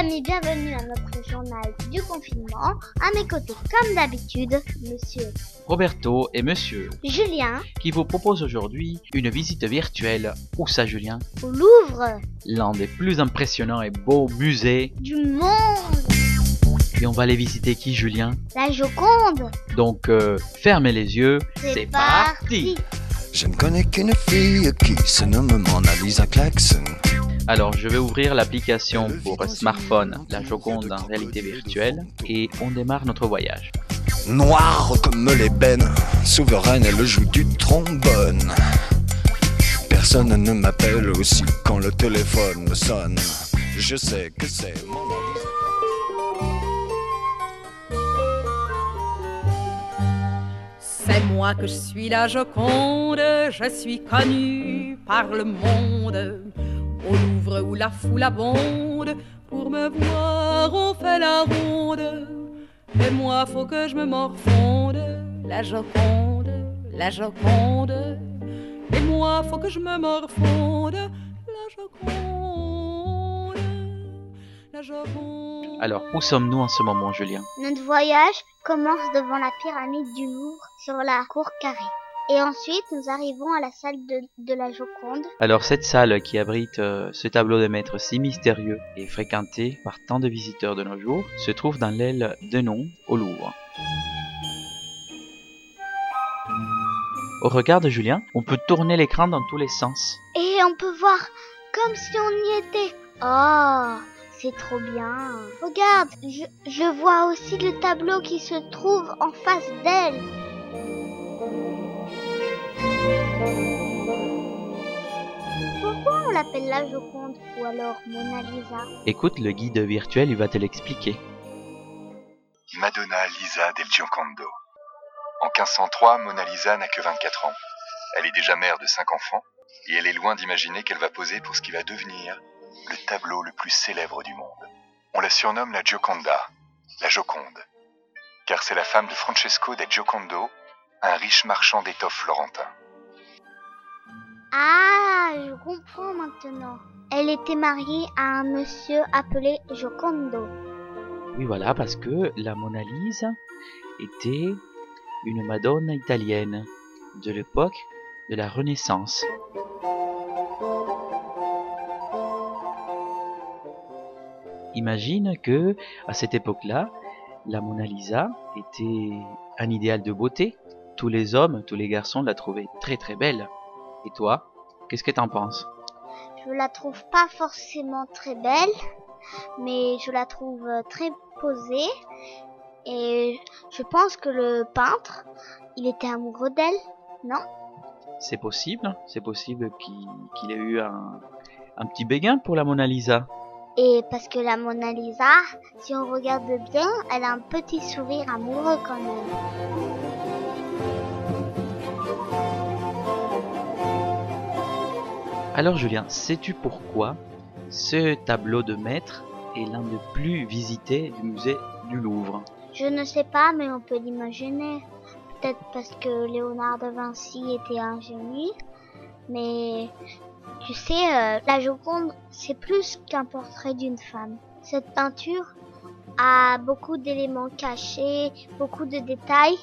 amis, bienvenue à notre journal du confinement. À mes côtés, comme d'habitude, monsieur Roberto et Monsieur Julien qui vous proposent aujourd'hui une visite virtuelle. Où ça, Julien? Au Louvre L'un des plus impressionnants et beaux musées. du monde. Et on va aller visiter qui, Julien? La Joconde. Donc, euh, fermez les yeux. C'est parti Je ne connais qu'une fille qui se nomme Mona Lisa Claxon. Alors, je vais ouvrir l'application pour smartphone, la Joconde en réalité virtuelle, et on démarre notre voyage. Noire comme l'ébène, souveraine, elle joue du trombone. Personne ne m'appelle aussi quand le téléphone me sonne. Je sais que c'est Lisa. C'est moi que je suis la Joconde, je suis connue par le monde. Au Louvre où la foule abonde, pour me voir on fait la ronde. Et moi faut que je me morfonde, la Joconde, la Joconde. Et moi faut que je me morfonde, la Joconde, la Joconde. Alors, où sommes-nous en ce moment, Julien? Notre voyage commence devant la pyramide du Louvre sur la cour carrée. Et ensuite, nous arrivons à la salle de, de la Joconde. Alors, cette salle qui abrite euh, ce tableau de maître si mystérieux et fréquenté par tant de visiteurs de nos jours se trouve dans l'aile de nom au Louvre. Au regard de Julien, on peut tourner l'écran dans tous les sens. Et on peut voir comme si on y était. Oh, c'est trop bien. Regarde, je, je vois aussi le tableau qui se trouve en face d'elle. Pourquoi on l'appelle la Joconde ou alors Mona Lisa? Écoute, le guide virtuel, il va te l'expliquer. Madonna Lisa del Giocondo. En 1503, Mona Lisa n'a que 24 ans. Elle est déjà mère de 5 enfants et elle est loin d'imaginer qu'elle va poser pour ce qui va devenir le tableau le plus célèbre du monde. On la surnomme la Gioconda, la Joconde, car c'est la femme de Francesco del Giocondo, un riche marchand d'étoffes florentin. Ah, je comprends maintenant. Elle était mariée à un monsieur appelé Jocondo. Oui, voilà, parce que la Mona Lisa était une Madonna italienne de l'époque de la Renaissance. Imagine que à cette époque-là, la Mona Lisa était un idéal de beauté. Tous les hommes, tous les garçons la trouvaient très très belle. Et toi, qu'est-ce que t'en penses? Je la trouve pas forcément très belle, mais je la trouve euh, très posée. Et je pense que le peintre, il était amoureux d'elle, non? C'est possible, c'est possible qu'il ait eu un, un petit béguin pour la Mona Lisa. Et parce que la Mona Lisa, si on regarde bien, elle a un petit sourire amoureux quand même. Alors Julien, sais-tu pourquoi ce tableau de maître est l'un des plus visités du musée du Louvre? Je ne sais pas, mais on peut l'imaginer. Peut-être parce que Léonard de Vinci était un génie. Mais tu sais, euh, la Joconde, c'est plus qu'un portrait d'une femme. Cette peinture a beaucoup d'éléments cachés, beaucoup de détails.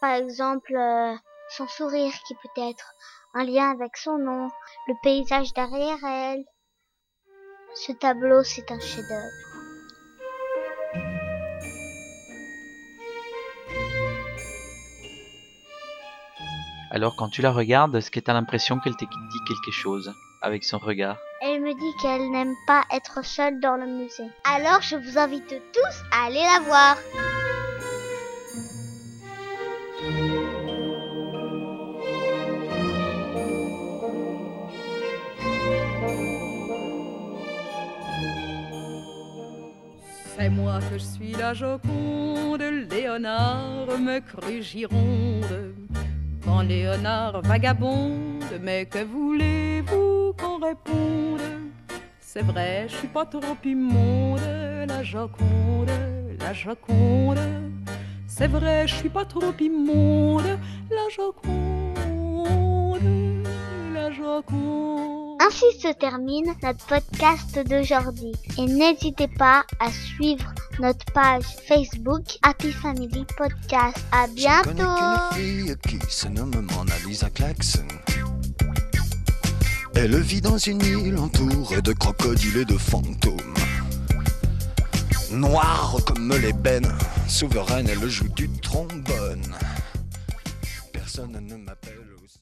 Par exemple, euh, son sourire qui peut être un lien avec son nom, le paysage derrière elle. Ce tableau, c'est un chef-d'œuvre. Alors quand tu la regardes, est-ce que tu as l'impression qu'elle te dit quelque chose avec son regard? Elle me dit qu'elle n'aime pas être seule dans le musée. Alors je vous invite tous à aller la voir. Moi que je suis la Joconde, Léonard me crut gironde. Quand Léonard vagabonde, mais que voulez-vous qu'on réponde? C'est vrai, je suis pas trop immonde, la Joconde, la Joconde. C'est vrai, je suis pas trop immonde, la Joconde, la Joconde. Ainsi se termine notre podcast d'aujourd'hui. Et n'hésitez pas à suivre notre page Facebook Happy Family Podcast. À Je connais bientôt. qu'une fille qui se nomme Mona Lisa Claxon. Elle vit dans une île entourée de crocodiles et de fantômes. Noire comme l'ébène, souveraine, elle joue du trombone. Personne ne m'appelle.